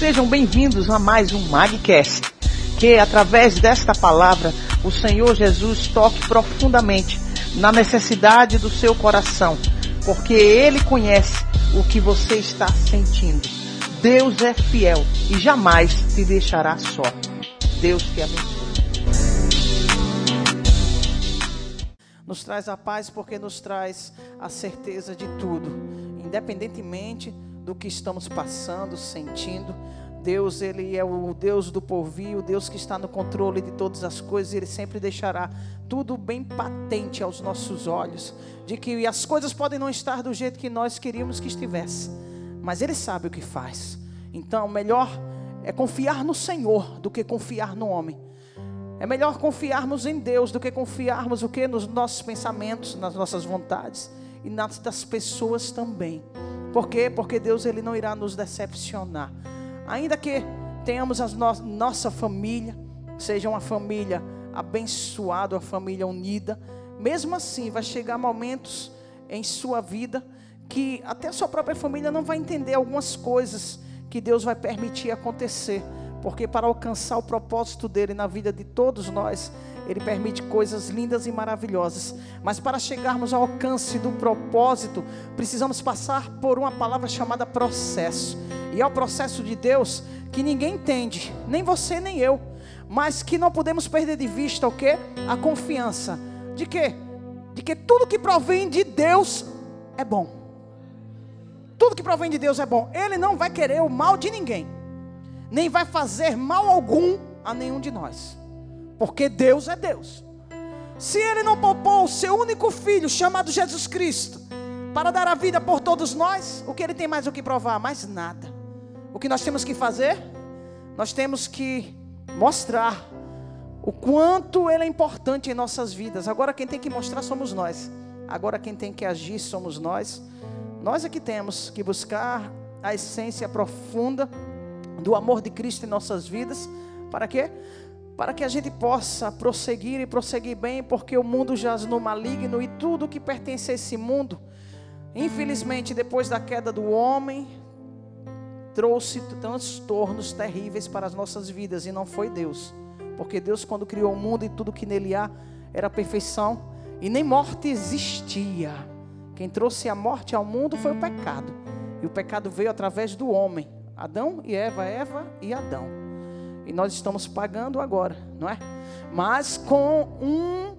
Sejam bem-vindos a mais um Magcast. Que através desta palavra o Senhor Jesus toque profundamente na necessidade do seu coração, porque Ele conhece o que você está sentindo. Deus é fiel e jamais te deixará só. Deus te abençoe. Nos traz a paz porque nos traz a certeza de tudo, independentemente do que estamos passando, sentindo. Deus, Ele é o Deus do porvir, o Deus que está no controle de todas as coisas, Ele sempre deixará tudo bem patente aos nossos olhos, de que as coisas podem não estar do jeito que nós queríamos que estivesse, mas Ele sabe o que faz. Então, melhor é confiar no Senhor do que confiar no homem. É melhor confiarmos em Deus do que confiarmos o que nos nossos pensamentos, nas nossas vontades e nas das pessoas também. Por quê? Porque Deus ele não irá nos decepcionar. Ainda que tenhamos a no nossa família, seja uma família abençoada, uma família unida, mesmo assim vai chegar momentos em sua vida que até a sua própria família não vai entender algumas coisas que Deus vai permitir acontecer, porque para alcançar o propósito dele na vida de todos nós, ele permite coisas lindas e maravilhosas. Mas para chegarmos ao alcance do propósito, precisamos passar por uma palavra chamada processo. E é o processo de Deus que ninguém entende, nem você nem eu, mas que não podemos perder de vista o que? A confiança. De quê? De que tudo que provém de Deus é bom. Tudo que provém de Deus é bom. Ele não vai querer o mal de ninguém, nem vai fazer mal algum a nenhum de nós porque Deus é Deus. Se Ele não poupou o seu único filho, chamado Jesus Cristo, para dar a vida por todos nós, o que Ele tem mais o que provar? Mais nada. O que nós temos que fazer? Nós temos que mostrar o quanto Ele é importante em nossas vidas. Agora quem tem que mostrar somos nós. Agora quem tem que agir somos nós. Nós é que temos que buscar a essência profunda do amor de Cristo em nossas vidas. Para quê? para que a gente possa prosseguir e prosseguir bem, porque o mundo jaz no maligno e tudo que pertence a esse mundo, infelizmente, depois da queda do homem, trouxe transtornos terríveis para as nossas vidas e não foi Deus, porque Deus, quando criou o mundo e tudo que nele há, era perfeição e nem morte existia. Quem trouxe a morte ao mundo foi o pecado, e o pecado veio através do homem, Adão e Eva, Eva e Adão. E nós estamos pagando agora, não é? Mas com um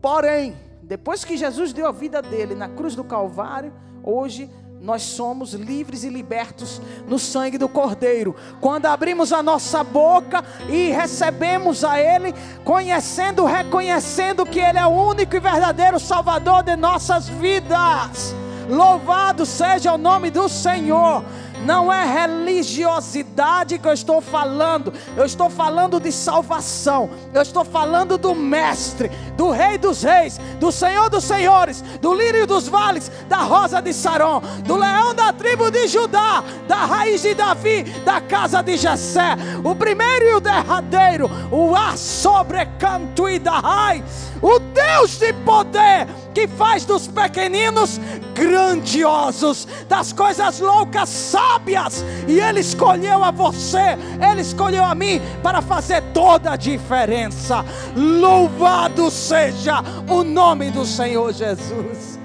porém. Depois que Jesus deu a vida dele na cruz do Calvário, hoje nós somos livres e libertos no sangue do Cordeiro. Quando abrimos a nossa boca e recebemos a Ele, conhecendo, reconhecendo que Ele é o único e verdadeiro Salvador de nossas vidas. Louvado seja o nome do Senhor. Não é religiosidade que eu estou falando, eu estou falando de salvação, eu estou falando do Mestre, do Rei dos Reis, do Senhor dos Senhores, do Lírio dos Vales, da Rosa de Saron, do Leão da tribo de Judá, da raiz de Davi, da casa de Jessé, o primeiro e o derradeiro, o ar sobre canto e da raiz o Deus de poder que faz dos pequeninos grandiosos, das coisas loucas sábias, e Ele escolheu a você, Ele escolheu a mim para fazer toda a diferença. Louvado seja o nome do Senhor Jesus.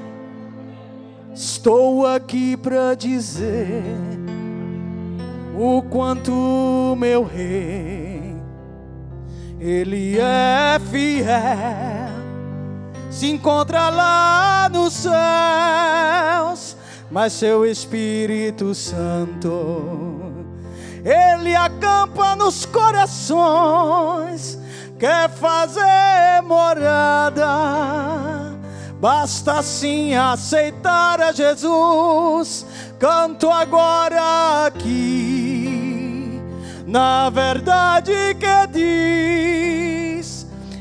Estou aqui para dizer o quanto meu rei ele é fiel, se encontra lá nos céus, mas seu Espírito Santo, ele acampa nos corações, quer fazer morada. Basta sim aceitar a Jesus. Canto agora aqui na verdade que diz,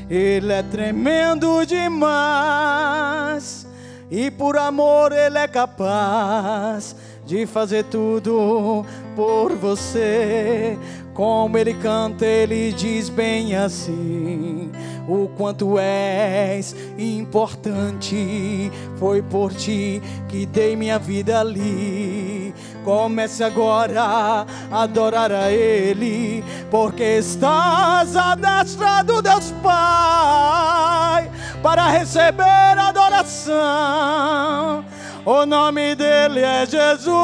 Ele é tremendo demais, e por amor Ele é capaz de fazer tudo por você. Como ele canta, ele diz bem assim: O quanto és importante, foi por ti que dei minha vida ali Comece agora a adorar a Ele, porque estás à destra do Deus Pai para receber adoração. O nome dele é Jesus.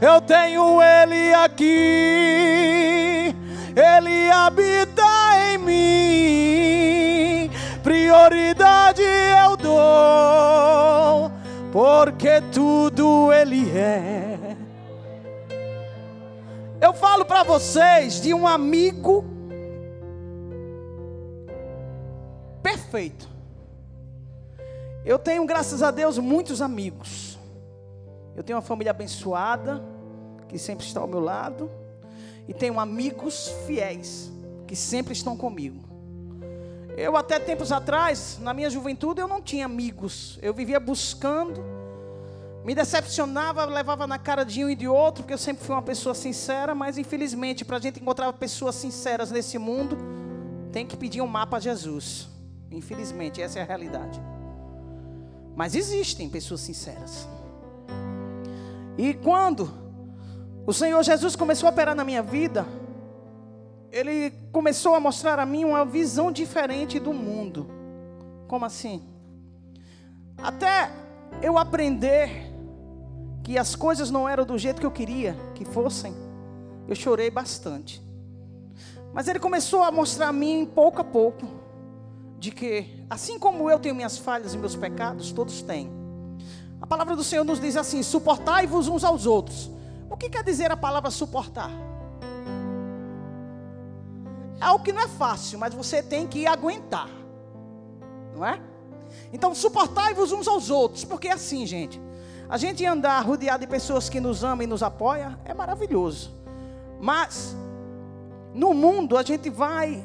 Eu tenho ele aqui. Ele habita em mim. Prioridade eu dou, porque tudo ele é. Eu falo para vocês de um amigo perfeito. Eu tenho, graças a Deus, muitos amigos. Eu tenho uma família abençoada, que sempre está ao meu lado. E tenho amigos fiéis, que sempre estão comigo. Eu, até tempos atrás, na minha juventude, eu não tinha amigos. Eu vivia buscando, me decepcionava, levava na cara de um e de outro, porque eu sempre fui uma pessoa sincera. Mas, infelizmente, para a gente encontrar pessoas sinceras nesse mundo, tem que pedir um mapa a Jesus. Infelizmente, essa é a realidade. Mas existem pessoas sinceras. E quando o Senhor Jesus começou a operar na minha vida, Ele começou a mostrar a mim uma visão diferente do mundo. Como assim? Até eu aprender que as coisas não eram do jeito que eu queria que fossem, eu chorei bastante. Mas Ele começou a mostrar a mim pouco a pouco de que, assim como eu tenho minhas falhas e meus pecados, todos têm. A palavra do Senhor nos diz assim: suportai-vos uns aos outros. O que quer dizer a palavra suportar? É algo que não é fácil, mas você tem que aguentar, não é? Então, suportai-vos uns aos outros, porque é assim, gente. A gente andar rodeado de pessoas que nos amam e nos apoiam é maravilhoso. Mas, no mundo, a gente vai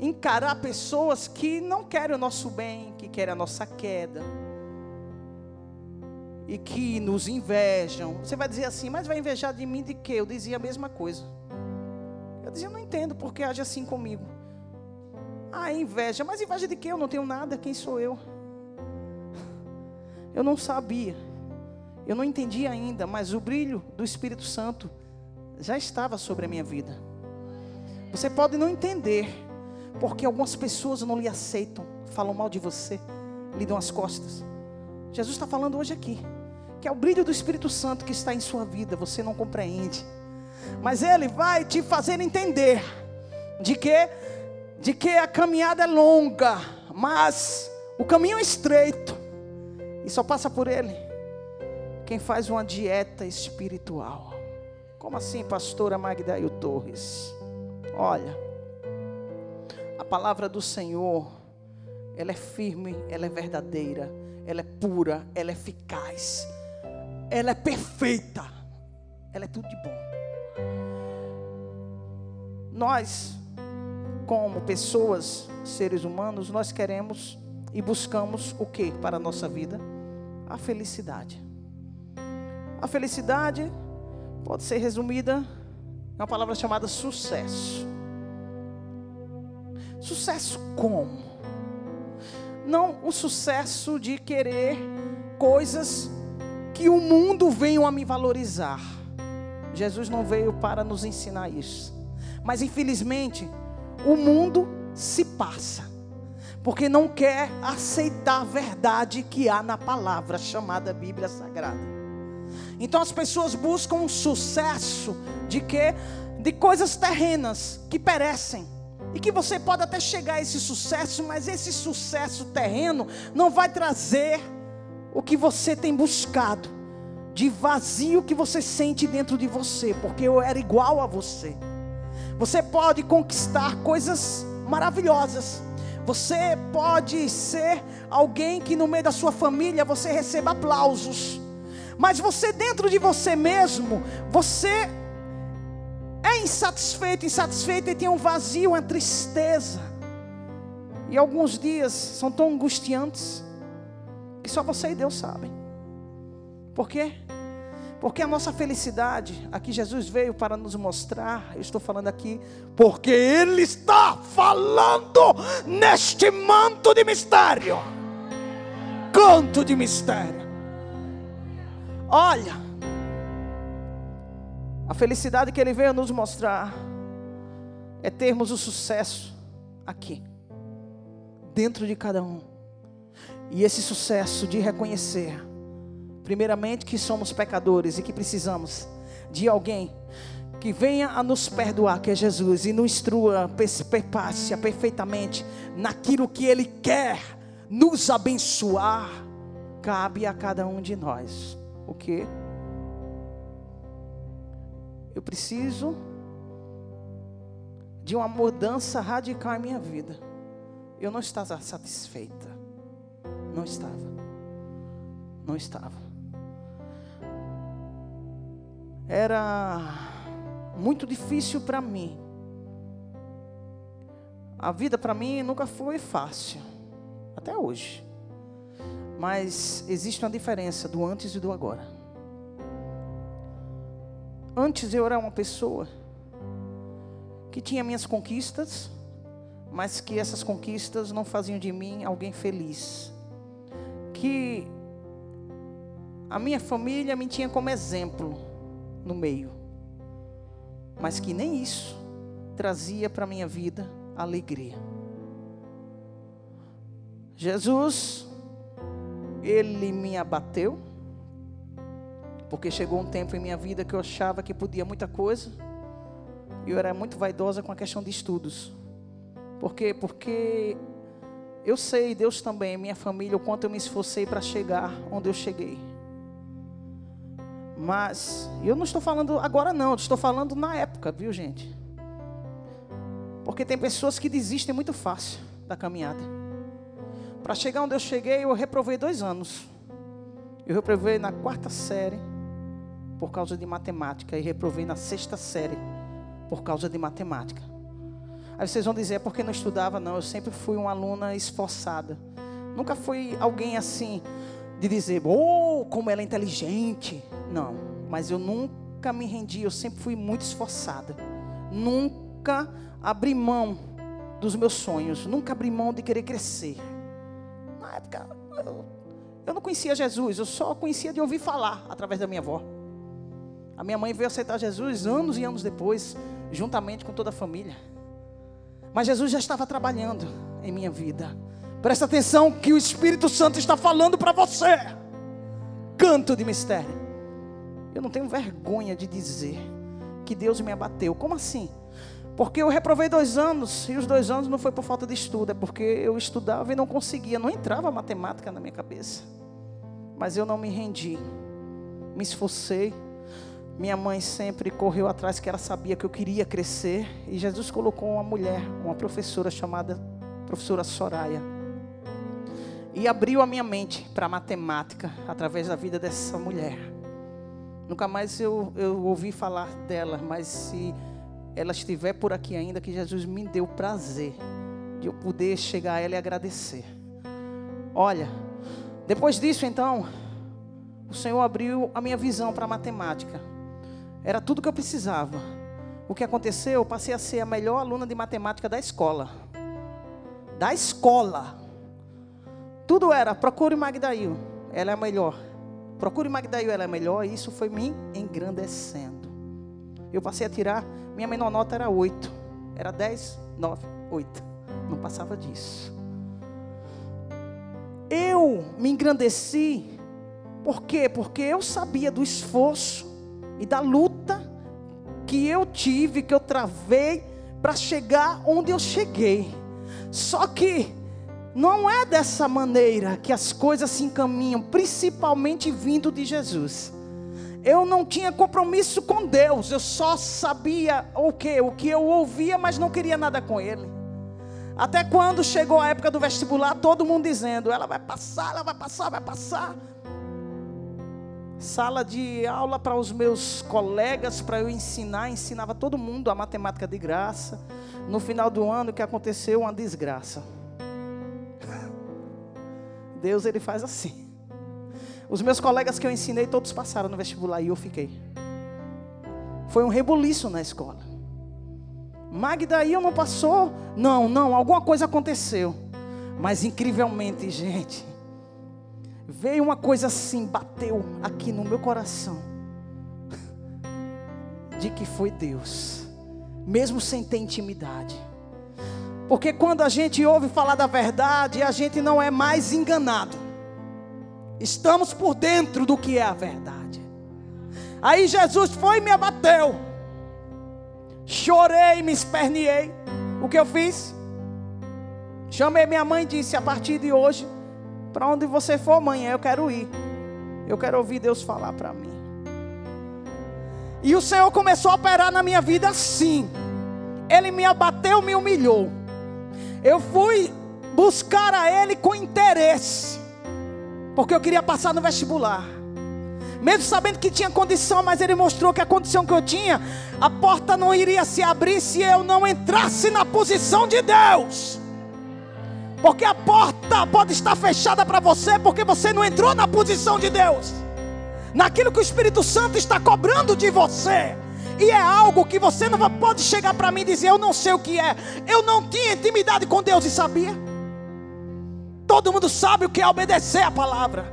encarar pessoas que não querem o nosso bem, que querem a nossa queda. E que nos invejam. Você vai dizer assim, mas vai invejar de mim de quê? Eu dizia a mesma coisa. Eu dizia, não entendo porque age assim comigo. Ah, inveja. Mas inveja de quê? Eu não tenho nada. Quem sou eu? Eu não sabia. Eu não entendi ainda, mas o brilho do Espírito Santo já estava sobre a minha vida. Você pode não entender, porque algumas pessoas não lhe aceitam, falam mal de você, lhe dão as costas. Jesus está falando hoje aqui, que é o brilho do Espírito Santo que está em sua vida, você não compreende. Mas ele vai te fazer entender de que de que a caminhada é longa, mas o caminho é estreito. E só passa por ele quem faz uma dieta espiritual. Como assim, pastora Magdaio Torres? Olha, a palavra do Senhor, ela é firme, ela é verdadeira, ela é pura, ela é eficaz, ela é perfeita, ela é tudo de bom. Nós, como pessoas, seres humanos, nós queremos e buscamos o que para a nossa vida? A felicidade. A felicidade pode ser resumida em uma palavra chamada sucesso. Sucesso como? Não o sucesso de querer coisas que o mundo venha a me valorizar. Jesus não veio para nos ensinar isso. Mas infelizmente, o mundo se passa, porque não quer aceitar a verdade que há na palavra chamada Bíblia Sagrada. Então as pessoas buscam um sucesso de que de coisas terrenas que perecem. E que você pode até chegar a esse sucesso, mas esse sucesso terreno não vai trazer o que você tem buscado, de vazio que você sente dentro de você, porque eu era igual a você. Você pode conquistar coisas maravilhosas. Você pode ser alguém que no meio da sua família você receba aplausos. Mas você dentro de você mesmo, você é insatisfeito, insatisfeito e tem um vazio, uma tristeza. E alguns dias são tão angustiantes que só você e Deus sabem. Por quê? Porque a nossa felicidade, aqui Jesus veio para nos mostrar, eu estou falando aqui, porque Ele está falando neste manto de mistério, canto de mistério. Olha, A felicidade que Ele veio nos mostrar é termos o sucesso aqui, dentro de cada um. E esse sucesso de reconhecer, primeiramente, que somos pecadores e que precisamos de alguém que venha a nos perdoar, que é Jesus, e nos instrua, perpasse perfeitamente naquilo que Ele quer nos abençoar, cabe a cada um de nós. O que? Eu preciso de uma mudança radical em minha vida. Eu não estava satisfeita. Não estava. Não estava. Era muito difícil para mim. A vida para mim nunca foi fácil, até hoje. Mas existe uma diferença do antes e do agora. Antes eu era uma pessoa que tinha minhas conquistas, mas que essas conquistas não faziam de mim alguém feliz. Que a minha família me tinha como exemplo no meio mas que nem isso trazia para a minha vida alegria. Jesus, ele me abateu, porque chegou um tempo em minha vida que eu achava que podia muita coisa, e eu era muito vaidosa com a questão de estudos. Por quê? Porque eu sei, Deus também, minha família, o quanto eu me esforcei para chegar onde eu cheguei. Mas eu não estou falando agora não, estou falando na época, viu gente? Porque tem pessoas que desistem muito fácil da caminhada. Para chegar onde eu cheguei, eu reprovei dois anos. Eu reprovei na quarta série por causa de matemática e reprovei na sexta série por causa de matemática. Aí vocês vão dizer, é porque não estudava? Não, eu sempre fui uma aluna esforçada. Nunca fui alguém assim, de dizer, oh, como ela é inteligente. Não, mas eu nunca me rendi, eu sempre fui muito esforçada. Nunca abri mão dos meus sonhos, nunca abri mão de querer crescer. Na época, eu, eu não conhecia Jesus, eu só conhecia de ouvir falar através da minha avó. A minha mãe veio aceitar Jesus anos e anos depois, juntamente com toda a família. Mas Jesus já estava trabalhando em minha vida. Presta atenção que o Espírito Santo está falando para você. Canto de mistério. Eu não tenho vergonha de dizer que Deus me abateu. Como assim? Porque eu reprovei dois anos, e os dois anos não foi por falta de estudo, é porque eu estudava e não conseguia, não entrava matemática na minha cabeça. Mas eu não me rendi, me esforcei. Minha mãe sempre correu atrás, que ela sabia que eu queria crescer, e Jesus colocou uma mulher, uma professora chamada professora Soraya e abriu a minha mente para matemática através da vida dessa mulher. Nunca mais eu, eu ouvi falar dela, mas se ela estiver por aqui ainda, que Jesus me deu prazer de eu poder chegar a ela e agradecer. Olha, depois disso então, o Senhor abriu a minha visão para matemática. Era tudo que eu precisava. O que aconteceu? Eu passei a ser a melhor aluna de matemática da escola. Da escola. Tudo era, procure Magdail, ela é melhor. Procure Magdail, ela é melhor. E isso foi me engrandecendo. Eu passei a tirar, minha menor nota era 8. Era 10, 9, 8. Não passava disso. Eu me engrandeci. Por quê? Porque eu sabia do esforço e da luta que eu tive, que eu travei para chegar onde eu cheguei. Só que não é dessa maneira que as coisas se encaminham, principalmente vindo de Jesus. Eu não tinha compromisso com Deus, eu só sabia o que, o que eu ouvia, mas não queria nada com Ele. Até quando chegou a época do vestibular, todo mundo dizendo: ela vai passar, ela vai passar, vai passar. Sala de aula para os meus colegas, para eu ensinar, ensinava todo mundo a matemática de graça. No final do ano, o que aconteceu? Uma desgraça. Deus ele faz assim. Os meus colegas que eu ensinei, todos passaram no vestibular e eu fiquei. Foi um rebuliço na escola. Magda aí não passou? Não, não, alguma coisa aconteceu. Mas incrivelmente, gente, veio uma coisa assim, bateu aqui no meu coração. de que foi Deus, mesmo sem ter intimidade. Porque quando a gente ouve falar da verdade, a gente não é mais enganado. Estamos por dentro do que é a verdade. Aí Jesus foi e me abateu. Chorei, me esperneei. O que eu fiz? Chamei minha mãe e disse: A partir de hoje, para onde você for, mãe, eu quero ir. Eu quero ouvir Deus falar para mim. E o Senhor começou a operar na minha vida assim. Ele me abateu, me humilhou. Eu fui buscar a Ele com interesse, porque eu queria passar no vestibular. Mesmo sabendo que tinha condição, mas Ele mostrou que a condição que eu tinha, a porta não iria se abrir se eu não entrasse na posição de Deus. Porque a porta pode estar fechada para você, porque você não entrou na posição de Deus naquilo que o Espírito Santo está cobrando de você. E é algo que você não pode chegar para mim e dizer: Eu não sei o que é. Eu não tinha intimidade com Deus e sabia. Todo mundo sabe o que é obedecer a palavra.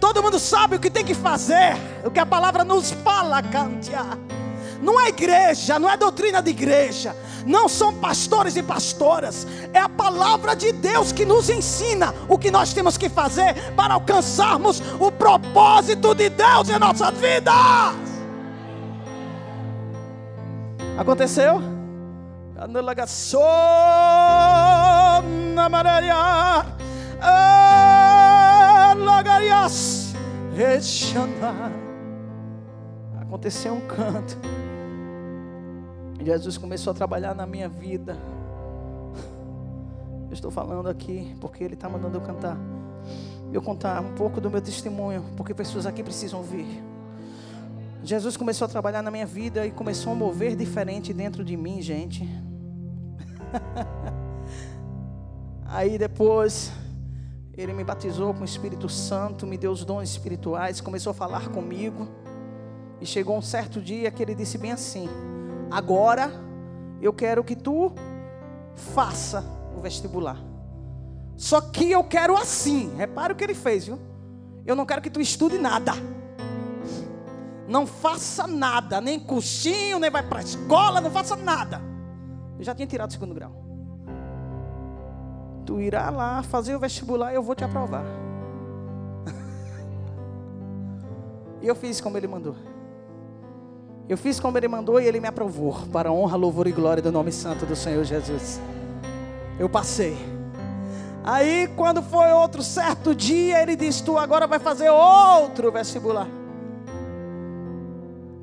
Todo mundo sabe o que tem que fazer. O que a palavra nos fala, Cantia. Não é igreja, não é doutrina de igreja, não são pastores e pastoras, é a palavra de Deus que nos ensina o que nós temos que fazer para alcançarmos o propósito de Deus em nossas vidas. Aconteceu? Aconteceu um canto. Jesus começou a trabalhar na minha vida. Eu estou falando aqui porque Ele está mandando eu cantar. Eu contar um pouco do meu testemunho, porque pessoas aqui precisam ouvir. Jesus começou a trabalhar na minha vida e começou a mover diferente dentro de mim, gente. Aí depois, Ele me batizou com o Espírito Santo, me deu os dons espirituais, começou a falar comigo. E chegou um certo dia que Ele disse bem assim: Agora eu quero que tu faça o vestibular. Só que eu quero assim. Repare o que ele fez, viu? Eu não quero que tu estude nada. Não faça nada, nem cursinho, nem vai para a escola, não faça nada. Eu já tinha tirado o segundo grau. Tu irá lá fazer o vestibular e eu vou te aprovar. e eu fiz como ele mandou. Eu fiz como ele mandou e ele me aprovou, para a honra, louvor e glória do nome santo do Senhor Jesus. Eu passei. Aí, quando foi outro certo dia, ele disse: Tu agora vai fazer outro vestibular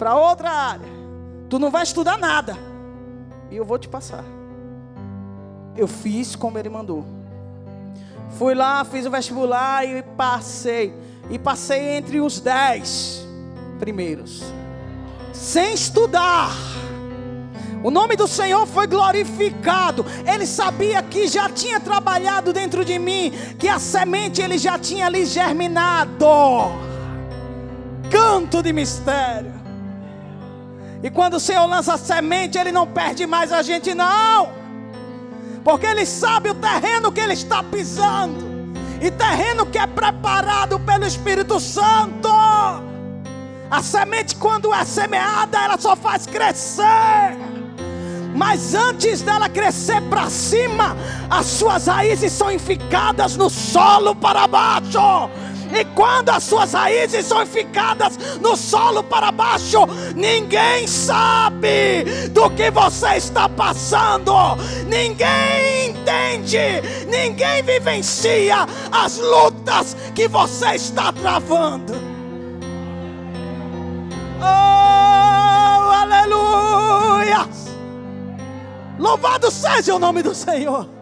para outra área. Tu não vai estudar nada, e eu vou te passar. Eu fiz como ele mandou. Fui lá, fiz o vestibular e passei. E passei entre os dez primeiros sem estudar. O nome do Senhor foi glorificado. Ele sabia que já tinha trabalhado dentro de mim, que a semente ele já tinha ali germinado. Canto de mistério. E quando o Senhor lança a semente, ele não perde mais a gente, não. Porque ele sabe o terreno que ele está pisando. E terreno que é preparado pelo Espírito Santo. A semente, quando é semeada, ela só faz crescer. Mas antes dela crescer para cima, as suas raízes são enficadas no solo para baixo. E quando as suas raízes são ficadas no solo para baixo, ninguém sabe do que você está passando, ninguém entende, ninguém vivencia as lutas que você está travando. Oh, aleluia! Louvado seja o nome do Senhor.